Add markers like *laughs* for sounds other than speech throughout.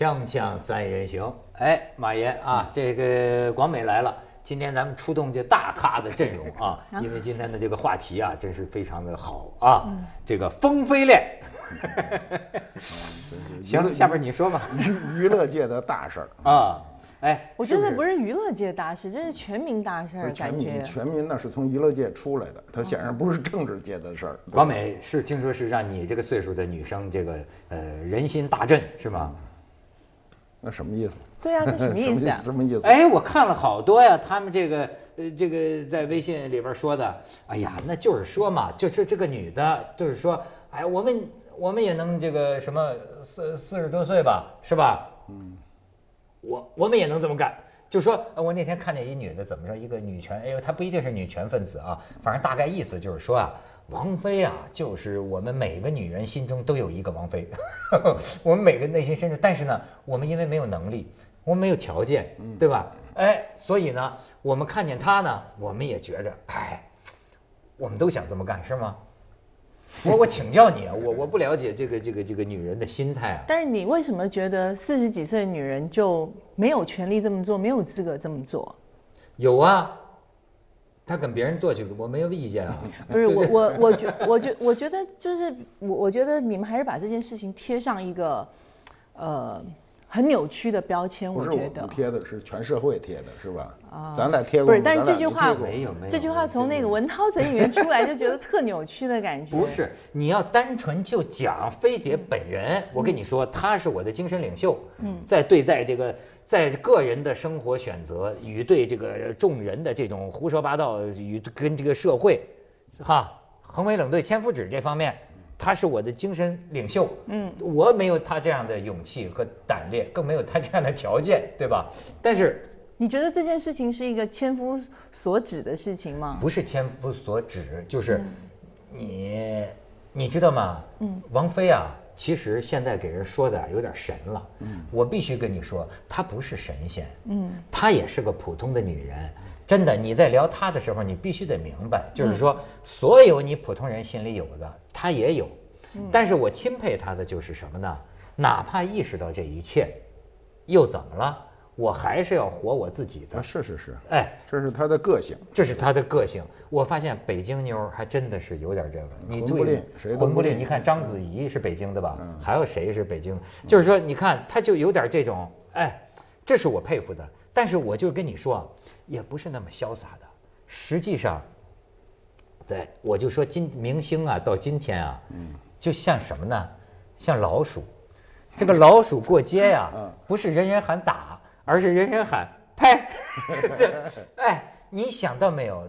锵锵三人行，哎，马爷啊，这个广美来了。今天咱们出动这大咖的阵容 *laughs* 啊，因为今天的这个话题啊，真是非常的好啊。这个风飞恋，行，下边你说吧。娱娱乐界的大事儿啊，哎，我觉得不是娱乐界大事，这是全民大事儿，全民全民那是从娱乐界出来的，它显然不是政治界的事儿。广美是听说是让你这个岁数的女生这个呃人心大振是吗？那什么意思？对啊，那什么意思？*laughs* 什么意思？哎，我看了好多呀，他们这个呃，这个在微信里边说的，哎呀，那就是说嘛，就是这个女的，就是说，哎，我们我们也能这个什么四四十多岁吧，是吧？嗯，我我们也能这么干，就说我那天看见一女的怎么说，一个女权，哎呦，她不一定是女权分子啊，反正大概意思就是说啊。王菲啊，就是我们每个女人心中都有一个王菲，*laughs* 我们每个内心深处，但是呢，我们因为没有能力，我们没有条件，对吧？哎，所以呢，我们看见她呢，我们也觉着，哎，我们都想这么干，是吗？*laughs* 我我请教你啊，我我不了解这个这个这个女人的心态啊。但是你为什么觉得四十几岁的女人就没有权利这么做，没有资格这么做？有啊。他跟别人做去，我没有意见啊。不是 *laughs* 我我我觉我觉我觉得就是我我觉得你们还是把这件事情贴上一个呃很扭曲的标签。我觉得贴的是全社会贴的是吧？啊，咱俩贴过。不是，但是这句话没有没有。这句话从那个文涛嘴里面出来，就觉得特扭曲的感觉。不是，你要单纯就讲菲姐本人，我跟你说，她是我的精神领袖。嗯。在对待这个。在个人的生活选择与对这个众人的这种胡说八道与跟这个社会，哈，横眉冷对千夫指这方面，他是我的精神领袖。嗯，我没有他这样的勇气和胆略，更没有他这样的条件，对吧？但是，你觉得这件事情是一个千夫所指的事情吗？不是千夫所指，就是你，你知道吗？嗯，王菲啊。其实现在给人说的有点神了，嗯，我必须跟你说，她不是神仙，嗯，她也是个普通的女人，真的，你在聊他的时候，你必须得明白，就是说，所有你普通人心里有的，他也有，但是我钦佩他的就是什么呢？哪怕意识到这一切，又怎么了？我还是要活我自己的。是是是，哎，这是他的个性，这是他的个性。我发现北京妞还真的是有点这个。你不吝，谁都不吝。你看章子怡是北京的吧？还有谁是北京？就是说，你看他就有点这种，哎，这是我佩服的。但是我就跟你说，也不是那么潇洒的。实际上，对，我就说今明星啊，到今天啊，嗯，就像什么呢？像老鼠，这个老鼠过街呀，*laughs* 不是人人喊打。而是人人喊拍，*laughs* 哎，你想到没有？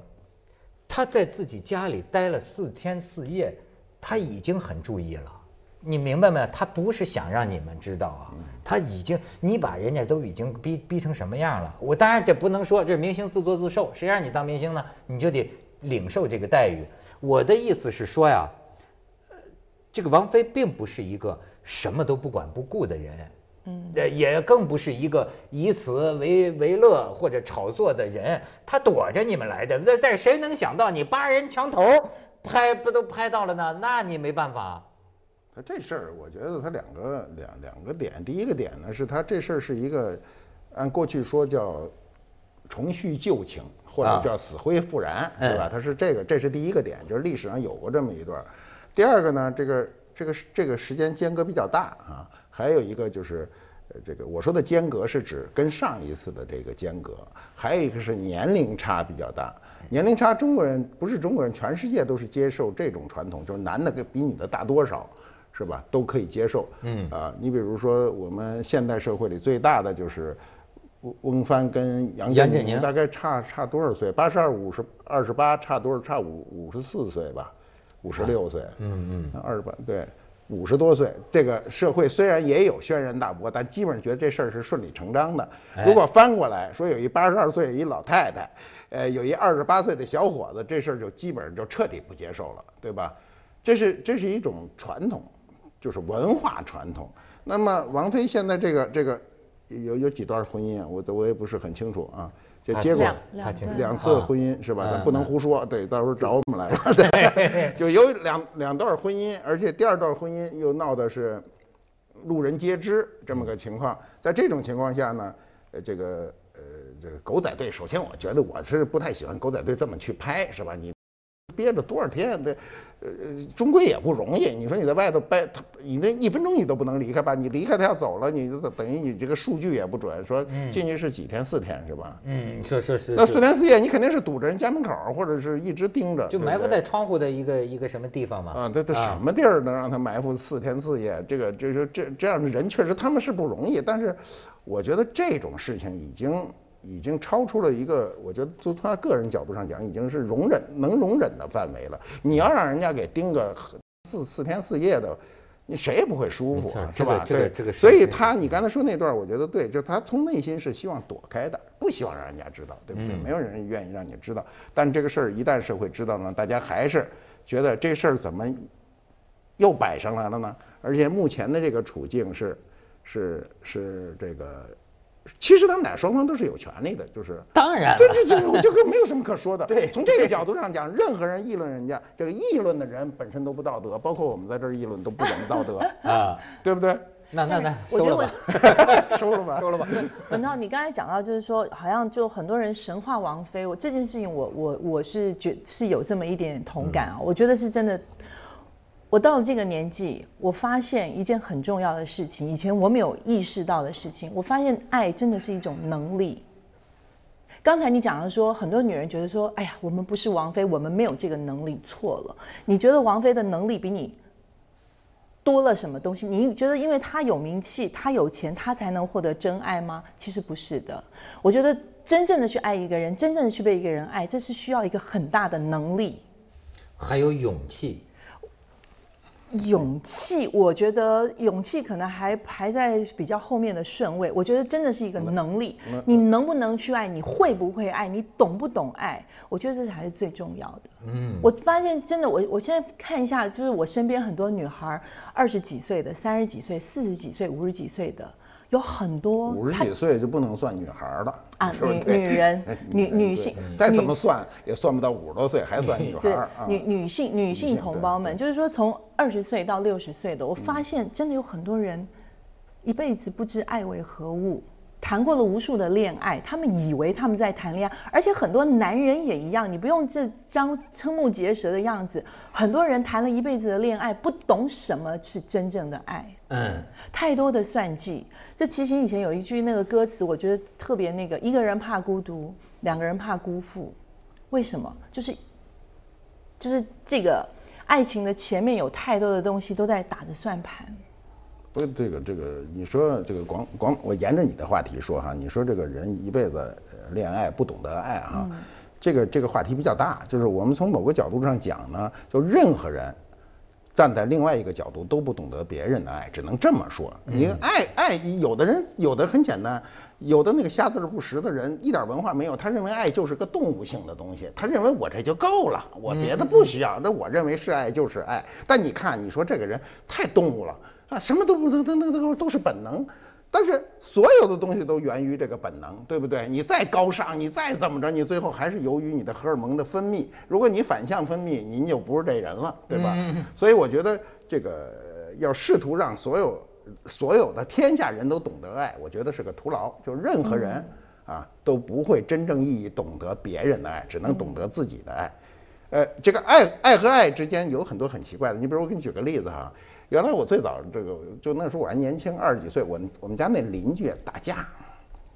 他在自己家里待了四天四夜，他已经很注意了。你明白没有？他不是想让你们知道啊，他已经，你把人家都已经逼逼成什么样了？我当然这不能说，这明星自作自受，谁让你当明星呢？你就得领受这个待遇。我的意思是说呀，这个王菲并不是一个什么都不管不顾的人。嗯，也更不是一个以此为为乐或者炒作的人，他躲着你们来的。但但谁能想到你八人墙头拍不都拍到了呢？那你没办法。他这事儿，我觉得他两个两两个点。第一个点呢，是他这事儿是一个按过去说叫重叙旧情，或者叫死灰复燃，对吧？他是这个，这是第一个点，就是历史上有过这么一段。第二个呢，这个这个这个时间间隔比较大啊。还有一个就是，呃，这个我说的间隔是指跟上一次的这个间隔，还有一个是年龄差比较大。年龄差，中国人不是中国人，全世界都是接受这种传统，就是男的比女的大多少，是吧？都可以接受。嗯。啊，你比如说我们现代社会里最大的就是翁翁帆跟杨杨振宁，大概差差多少岁？八十二五十二十八，差多少？差五五十四岁吧，五十六岁。嗯嗯。二十八对。五十多岁，这个社会虽然也有轩然大波，但基本上觉得这事儿是顺理成章的。如果翻过来说，有一八十二岁一老太太，呃，有一二十八岁的小伙子，这事儿就基本上就彻底不接受了，对吧？这是这是一种传统，就是文化传统。那么王菲现在这个这个有有几段婚姻啊？我我也不是很清楚啊。就结果两次婚姻是吧？咱不能胡说，对，到时候找我们来了。对，*laughs* 就有两两段婚姻，而且第二段婚姻又闹的是路人皆知这么个情况。在这种情况下呢，呃，这个呃，这个狗仔队，首先我觉得我是不太喜欢狗仔队这么去拍，是吧？你。憋着多少天？这，呃，终归也不容易。你说你在外头待，他你那一分钟你都不能离开吧？你离开他要走了，你等于你这个数据也不准。说进去是几天？四天是吧？嗯，是是是。那四天四夜，你肯定是堵着人家门口，或者是一直盯着。就埋伏在窗户的一个一个什么地方嘛？啊，这这什么地儿能让他埋伏四天四夜？这个这是这这样的人，确实他们是不容易。但是，我觉得这种事情已经。已经超出了一个，我觉得从他个人角度上讲，已经是容忍能容忍的范围了。你要让人家给盯个四四天四夜的，你谁也不会舒服，是吧？这个这个。所以他，你刚才说那段，我觉得对，就他从内心是希望躲开的，不希望让人家知道，对不对？没有人愿意让你知道。但这个事儿一旦社会知道呢，大家还是觉得这事儿怎么又摆上来了呢？而且目前的这个处境是是是这个。其实他们俩双方都是有权利的，就是当然，对对对，这个没有什么可说的。*laughs* 对，从这个角度上讲，任何人议论人家，这个议论的人本身都不道德，包括我们在这儿议论都不怎么道德 *laughs* 啊，对不对？那那那收了吧，收了吧，*laughs* 收了吧。文涛，你刚才讲到就是说，好像就很多人神话王菲，我这件事情我我我是觉是有这么一点同感啊，我觉得是真的。我到了这个年纪，我发现一件很重要的事情，以前我没有意识到的事情。我发现爱真的是一种能力。刚才你讲的说，很多女人觉得说，哎呀，我们不是王菲，我们没有这个能力，错了。你觉得王菲的能力比你多了什么东西？你觉得因为她有名气，她有钱，她才能获得真爱吗？其实不是的。我觉得真正的去爱一个人，真正的去被一个人爱，这是需要一个很大的能力，还有勇气。勇气，我觉得勇气可能还排在比较后面的顺位。我觉得真的是一个能力，你能不能去爱，你会不会爱，你懂不懂爱，我觉得这才是最重要的。嗯，我发现真的，我我现在看一下，就是我身边很多女孩，二十几岁的、三十几岁、四十几岁、五十几岁的。有很多五十几岁就不能算女孩了啊，女女人女女性再怎么算也算不到五十多岁还算女孩 *laughs* 啊。女女性女性同胞们，就是说从二十岁到六十岁的，我发现真的有很多人一辈子不知爱为何物。谈过了无数的恋爱，他们以为他们在谈恋爱，而且很多男人也一样，你不用这张瞠目结舌的样子。很多人谈了一辈子的恋爱，不懂什么是真正的爱。嗯，太多的算计。这其实以前有一句那个歌词，我觉得特别那个：一个人怕孤独，两个人怕辜负。为什么？就是就是这个爱情的前面有太多的东西都在打着算盘。不，这个这个，你说这个广广，我沿着你的话题说哈，你说这个人一辈子恋爱不懂得爱哈，这个这个话题比较大，就是我们从某个角度上讲呢，就任何人站在另外一个角度都不懂得别人的爱，只能这么说。你爱爱，有的人有的很简单，有的那个瞎字不识的人，一点文化没有，他认为爱就是个动物性的东西，他认为我这就够了，我别的不需要，那我认为是爱就是爱。但你看，你说这个人太动物了。啊，什么都不能，都都都都是本能，但是所有的东西都源于这个本能，对不对？你再高尚，你再怎么着，你最后还是由于你的荷尔蒙的分泌。如果你反向分泌，您就不是这人了，对吧？所以我觉得这个要试图让所有所有的天下人都懂得爱，我觉得是个徒劳。就任何人啊都不会真正意义懂得别人的爱，只能懂得自己的爱。呃，这个爱爱和爱之间有很多很奇怪的。你比如我给你举个例子哈。原来我最早这个就那时候我还年轻二十几岁，我我们家那邻居打架，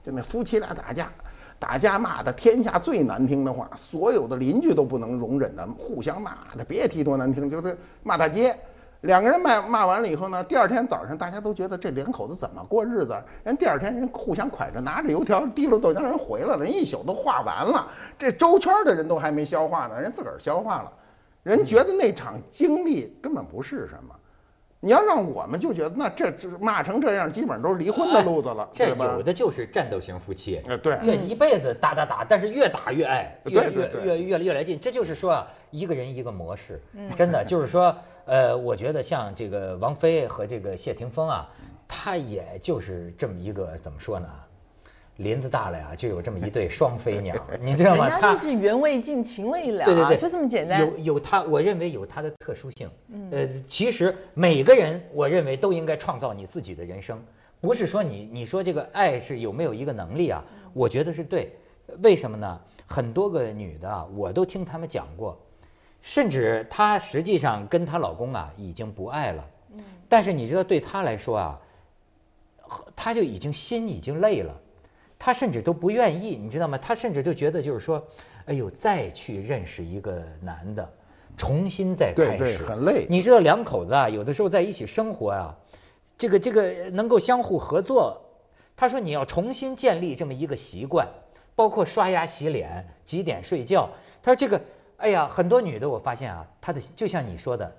就那夫妻俩打架，打架骂的天下最难听的话，所有的邻居都不能容忍的，互相骂的，别提多难听，就是骂大街。两个人骂骂完了以后呢，第二天早上大家都觉得这两口子怎么过日子？人第二天人互相挎着拿着油条提溜豆浆人回来了，人一宿都化完了，这周圈的人都还没消化呢，人自个儿消化了，人觉得那场经历根本不是什么。你要让我们就觉得，那这这骂成这样，基本上都是离婚的路子了，这有的就是战斗型夫妻，哎，对，这一辈子打打打，但是越打越爱，越越越越越来劲。这就是说啊，一个人一个模式，真的就是说，呃，我觉得像这个王菲和这个谢霆锋啊，他也就是这么一个怎么说呢？林子大了呀，就有这么一对 *laughs* 双飞鸟，你知道吗？它是缘未尽，情未了，对对对，就这么简单。有有它，我认为有它的特殊性。呃，其实每个人，我认为都应该创造你自己的人生，不是说你你说这个爱是有没有一个能力啊？我觉得是对。为什么呢？很多个女的啊，我都听她们讲过，甚至她实际上跟她老公啊已经不爱了。嗯。但是你知道，对她来说啊，她就已经心已经累了。她甚至都不愿意，你知道吗？他甚至就觉得就是说，哎呦，再去认识一个男的，重新再开始，很累。你知道两口子啊，有的时候在一起生活啊，这个这个能够相互合作。他说你要重新建立这么一个习惯，包括刷牙洗脸、几点睡觉。他说这个，哎呀，很多女的我发现啊，她的就像你说的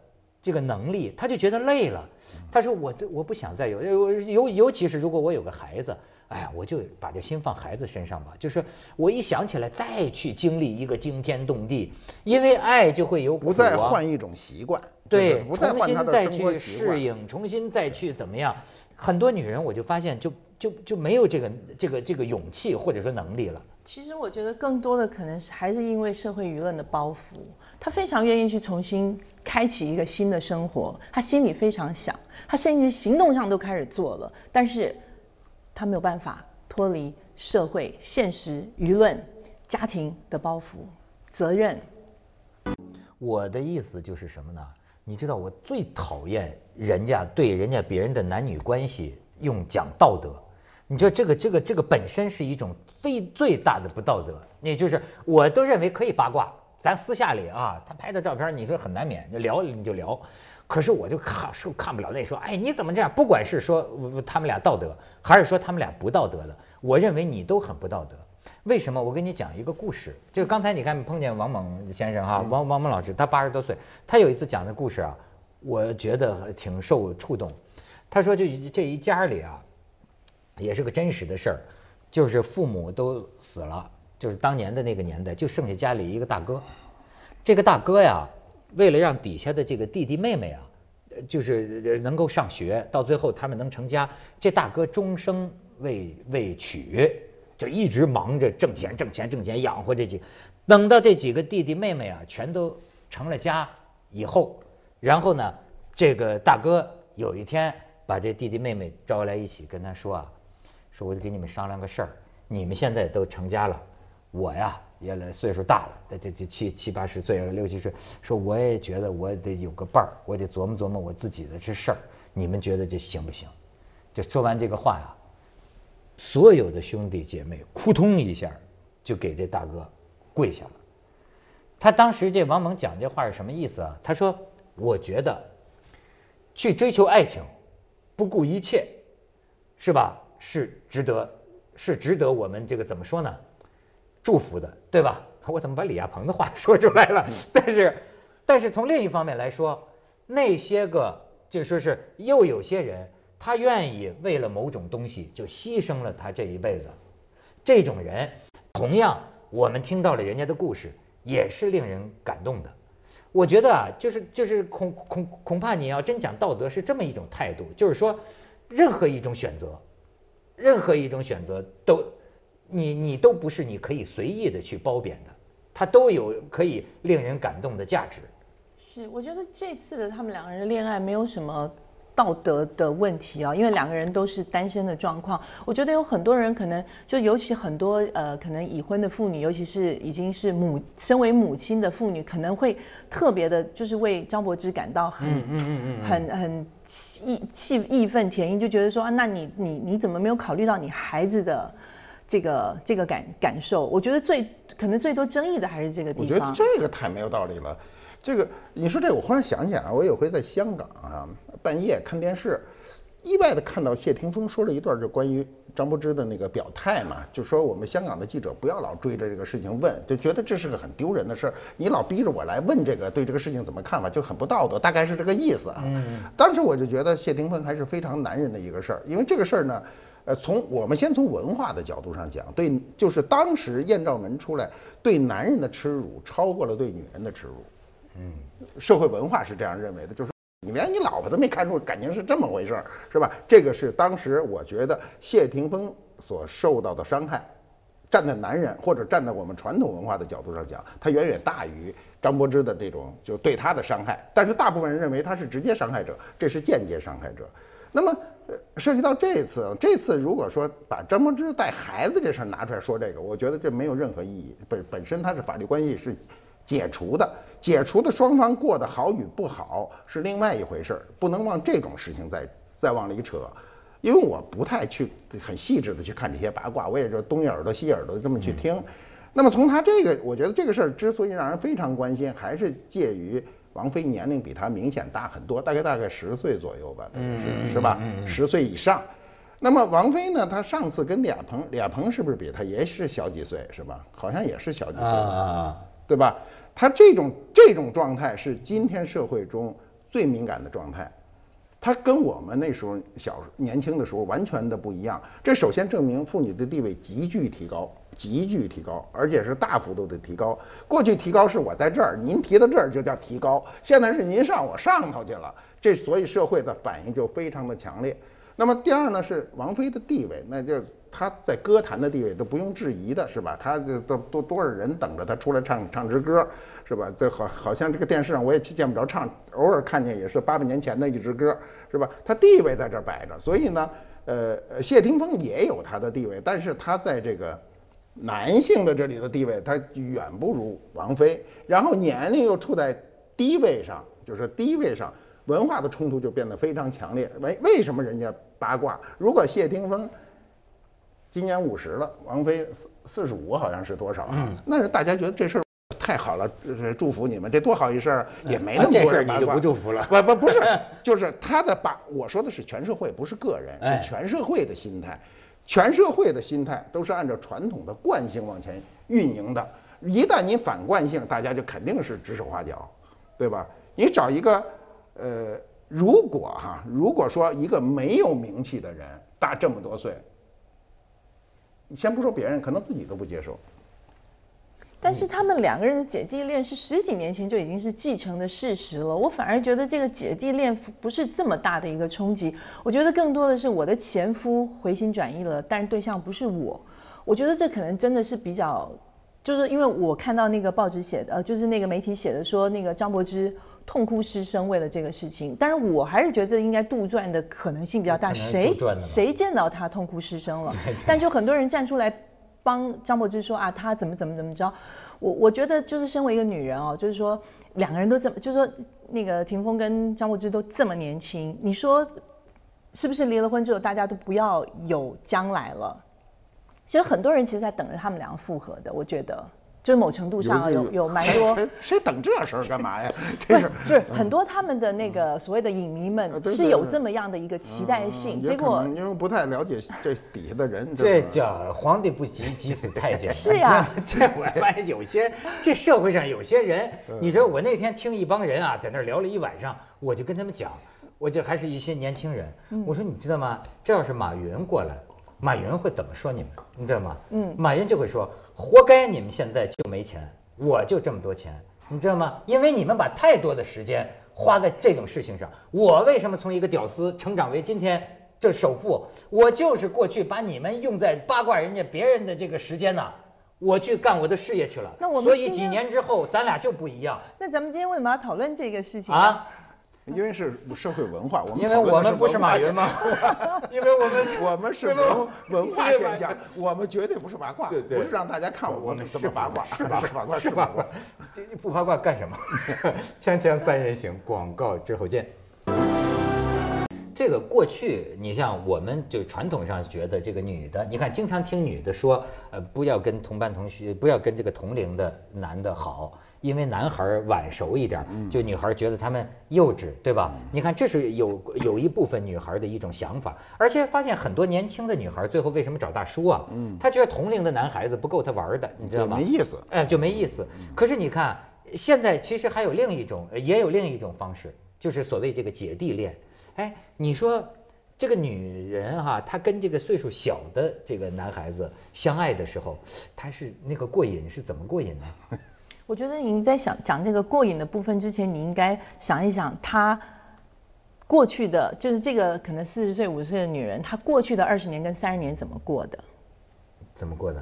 这个能力，他就觉得累了。他说我我不想再有，尤尤其是如果我有个孩子。哎呀，我就把这心放孩子身上吧。就是我一想起来，再去经历一个惊天动地，因为爱就会有不再换一种习惯，对，重新再去适应，重新再去怎么样？很多女人我就发现，就就就没有这个这个这个勇气或者说能力了。其实我觉得更多的可能是还是因为社会舆论的包袱，他非常愿意去重新开启一个新的生活，他心里非常想，他甚至行动上都开始做了，但是。他没有办法脱离社会现实、舆论、家庭的包袱、责任。我的意思就是什么呢？你知道我最讨厌人家对人家别人的男女关系用讲道德。你知道这个这个这个本身是一种非最大的不道德。也就是我都认为可以八卦，咱私下里啊，他拍的照片，你说很难免，就聊你就聊。可是我就看受看不了那说，哎，你怎么这样？不管是说他们俩道德，还是说他们俩不道德的，我认为你都很不道德。为什么？我给你讲一个故事。就刚才你看碰见王猛先生哈，王王猛老师，他八十多岁，他有一次讲的故事啊，我觉得挺受触动。他说，就这一家里啊，也是个真实的事儿，就是父母都死了，就是当年的那个年代，就剩下家里一个大哥。这个大哥呀。为了让底下的这个弟弟妹妹啊，就是能够上学，到最后他们能成家，这大哥终生未未娶，就一直忙着挣钱、挣钱、挣钱养活这几。等到这几个弟弟妹妹啊，全都成了家以后，然后呢，这个大哥有一天把这弟弟妹妹招来一起，跟他说啊，说我就给你们商量个事儿，你们现在都成家了，我呀。也来岁数大了，这这七七八十岁了，六七十，说我也觉得我得有个伴儿，我得琢磨琢磨我自己的这事儿，你们觉得这行不行？就说完这个话呀，所有的兄弟姐妹扑通一下就给这大哥跪下了。他当时这王蒙讲这话是什么意思啊？他说：“我觉得去追求爱情，不顾一切，是吧？是值得，是值得我们这个怎么说呢？”祝福的，对吧？*laughs* 我怎么把李亚鹏的话说出来了？但是，但是从另一方面来说，那些个就说是又有些人，他愿意为了某种东西就牺牲了他这一辈子。这种人，同样我们听到了人家的故事，也是令人感动的。我觉得啊，就是就是恐恐恐怕你要真讲道德是这么一种态度，就是说，任何一种选择，任何一种选择都。你你都不是你可以随意的去褒贬的，它都有可以令人感动的价值。是，我觉得这次的他们两个人恋爱没有什么道德的问题啊，因为两个人都是单身的状况。我觉得有很多人可能就尤其很多呃可能已婚的妇女，尤其是已经是母身为母亲的妇女，可能会特别的就是为张柏芝感到很嗯嗯嗯很很义气义愤填膺，就觉得说啊，那你你你怎么没有考虑到你孩子的？这个这个感感受，我觉得最可能最多争议的还是这个地方。我觉得这个太没有道理了。这个你说这，我忽然想起来，我有回在香港啊，半夜看电视，意外的看到谢霆锋说了一段就关于张柏芝的那个表态嘛，就说我们香港的记者不要老追着这个事情问，就觉得这是个很丢人的事儿。你老逼着我来问这个对这个事情怎么看法，就很不道德，大概是这个意思啊。嗯。当时我就觉得谢霆锋还是非常男人的一个事儿，因为这个事儿呢。呃，从我们先从文化的角度上讲，对，就是当时艳照门出来，对男人的耻辱超过了对女人的耻辱。嗯，社会文化是这样认为的，就是你连你老婆都没看出感情是这么回事儿，是吧？这个是当时我觉得谢霆锋所受到的伤害，站在男人或者站在我们传统文化的角度上讲，他远远大于张柏芝的这种就对他的伤害。但是大部分人认为他是直接伤害者，这是间接伤害者。那么，涉及到这次，这次如果说把张柏芝带孩子这事儿拿出来说这个，我觉得这没有任何意义。本本身它是法律关系是解除的，解除的双方过得好与不好是另外一回事儿，不能往这种事情再再往里扯。因为我不太去很细致的去看这些八卦，我也就东一耳朵西一耳朵这么去听。那么从他这个，我觉得这个事儿之所以让人非常关心，还是介于。王菲年龄比他明显大很多，大概大概十岁左右吧，是是吧？十岁以上。那么王菲呢？她上次跟李亚鹏，李亚鹏是不是比她也是小几岁，是吧？好像也是小几岁，啊对吧？他这种这种状态是今天社会中最敏感的状态。他跟我们那时候小年轻的时候完全的不一样。这首先证明妇女的地位急剧提高，急剧提高，而且是大幅度的提高。过去提高是我在这儿，您提到这儿就叫提高，现在是您上我上头去了。这所以社会的反应就非常的强烈。那么第二呢是王菲的地位，那就她在歌坛的地位都不用质疑的是吧？她这都都多少人等着她出来唱唱支歌。是吧？这好，好像这个电视上我也见不着唱，偶尔看见也是八百年前的一支歌，是吧？她地位在这摆着，所以呢，呃，谢霆锋也有他的地位，但是他在这个男性的这里的地位，他远不如王菲。然后年龄又处在低位上，就是低位上，文化的冲突就变得非常强烈。为为什么人家八卦？如果谢霆锋今年五十了，王菲四四十五好像是多少啊？那是大家觉得这事儿。太好了，祝福你们，这多好一事儿，也没那么多人你就不祝福了。不不不是，就是他的把我说的是全社会，不是个人，是全社会的心态，全社会的心态都是按照传统的惯性往前运营的。一旦你反惯性，大家就肯定是指手画脚，对吧？你找一个，呃，如果哈，如果说一个没有名气的人大这么多岁，你先不说别人，可能自己都不接受。但是他们两个人的姐弟恋是十几年前就已经是继承的事实了，我反而觉得这个姐弟恋不是这么大的一个冲击。我觉得更多的是我的前夫回心转意了，但是对象不是我。我觉得这可能真的是比较，就是因为我看到那个报纸写的，呃，就是那个媒体写的说那个张柏芝痛哭失声为了这个事情，但是我还是觉得应该杜撰的可能性比较大。谁谁见到他痛哭失声了？但就很多人站出来。帮张柏芝说啊，他怎么怎么怎么着？我我觉得就是身为一个女人哦，就是说两个人都这么，就是说那个霆锋跟张柏芝都这么年轻，你说是不是离了婚之后大家都不要有将来了？其实很多人其实在等着他们两个复合的，我觉得。就是某程度上有有蛮多，谁等这事儿干嘛呀？*laughs* 不是，就是很多他们的那个所谓的影迷们是有这么样的一个期待性，结果因为不太了解这底下的人，这叫皇帝不急急死太监。*laughs* 是呀，*laughs* 这我发现有些这社会上有些人，你说我那天听一帮人啊在那聊了一晚上，我就跟他们讲，我就还是一些年轻人，我说你知道吗？这要是马云过来。马云会怎么说你们？你知道吗？嗯，马云就会说：“活该你们现在就没钱，我就这么多钱，你知道吗？因为你们把太多的时间花在这种事情上。我为什么从一个屌丝成长为今天这首富？我就是过去把你们用在八卦人家别人的这个时间呢，我去干我的事业去了。那我们所以几年之后咱俩就不一样。那咱们今天为什么要讨论这个事情啊？因为是社会文化，我们因为我们不是马云吗？*laughs* 因为我们我们是文文化现象，*laughs* 我们绝对不是八卦，不是让大家看我们是八卦，*laughs* 是八卦，是八卦，这不八卦干什么？锵锵三人行，广告之后见。这个过去，你像我们就传统上觉得这个女的，你看经常听女的说，呃，不要跟同班同学，不要跟这个同龄的男的好。因为男孩晚熟一点，就女孩觉得他们幼稚，对吧？你看，这是有有一部分女孩的一种想法，而且发现很多年轻的女孩最后为什么找大叔啊？嗯，她觉得同龄的男孩子不够她玩的，你知道吗？没意思，哎，就没意思。可是你看，现在其实还有另一种，也有另一种方式，就是所谓这个姐弟恋。哎，你说这个女人哈，她跟这个岁数小的这个男孩子相爱的时候，她是那个过瘾是怎么过瘾呢？我觉得您在想讲这个过瘾的部分之前，你应该想一想他过去的就是这个可能四十岁五十岁的女人，她过去的二十年跟三十年怎么过的？怎么过的？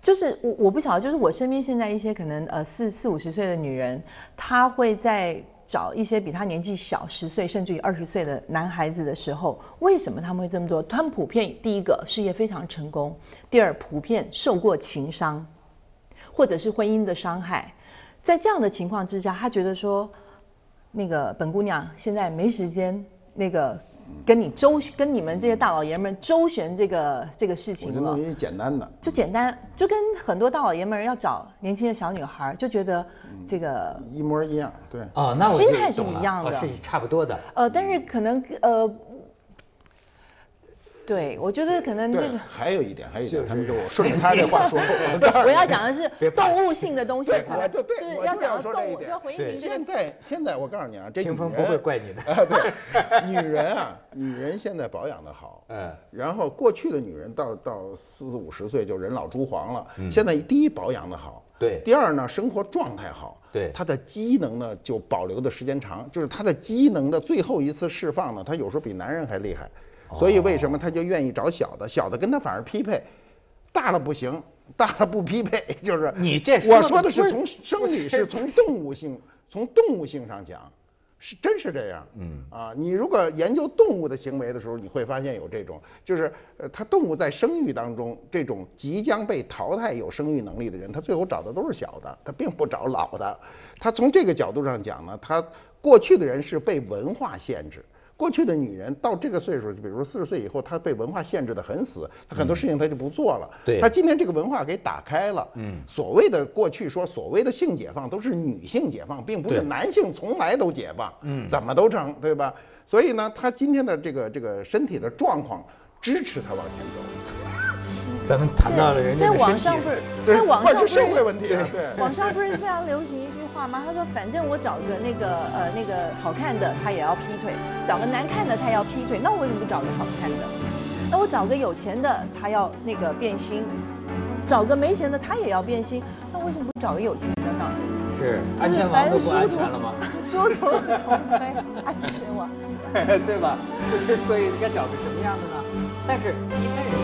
就是我我不晓得，就是我身边现在一些可能呃四四五十岁的女人，她会在找一些比她年纪小十岁甚至于二十岁的男孩子的时候，为什么他们会这么做？他们普遍第一个事业非常成功，第二普遍受过情伤，或者是婚姻的伤害，在这样的情况之下，他觉得说，那个本姑娘现在没时间那个。跟你周跟你们这些大老爷们周旋这个这个事情了，我觉得简单的，就简单，就跟很多大老爷们要找年轻的小女孩，就觉得这个一模一样，对。哦，那我心态是一样的，是差不多的。呃，但是可能呃。对，我觉得可能这个还有一点，还有一点，他们就顺着他这话说。*laughs* 我要讲的是动物性的东西，对对，要讲说这一点。对，现在现在我告诉你啊，这女人不会怪你的。*laughs* 对，女人啊，女人现在保养的好。嗯。然后过去的女人到到四五十岁就人老珠黄了。嗯。现在第一保养的好。对。第二呢，生活状态好。对。她的机能呢就保留的时间长，就是她的机能的最后一次释放呢，她有时候比男人还厉害。所以为什么他就愿意找小的？小的跟他反而匹配，大了不行，*laughs* 大了不匹配，*laughs* 就是你这我说的是从生理，是从动物性，从动物性上讲，是真是这样。嗯啊，你如果研究动物的行为的时候，你会发现有这种，就是呃，它动物在生育当中，这种即将被淘汰有生育能力的人，他最后找的都是小的，他并不找老的。他从这个角度上讲呢，他过去的人是被文化限制。过去的女人到这个岁数，就比如说四十岁以后，她被文化限制的很死，她很多事情她就不做了。对，她今天这个文化给打开了。嗯，所谓的过去说所谓的性解放都是女性解放，并不是男性从来都解放。嗯，怎么都成，对吧？所以呢，她今天的这个这个身体的状况支持她往前走。咱们谈到了人家在网上不是，在网上不是社会问题，对，网上不是非常流行一句话吗？他说，反正我找个那个呃那个好看的，他也要劈腿；找个难看的，他也要劈腿。那我为什么不找个好看的？那我找个有钱的，他要那个变心；找个没钱的，他也要变心。那为什么不找个有钱的呢？是安全网都不安全了吗？殊途同归，安全网，*laughs* 对吧？就是所以该找个什么样的呢？但是一般人都。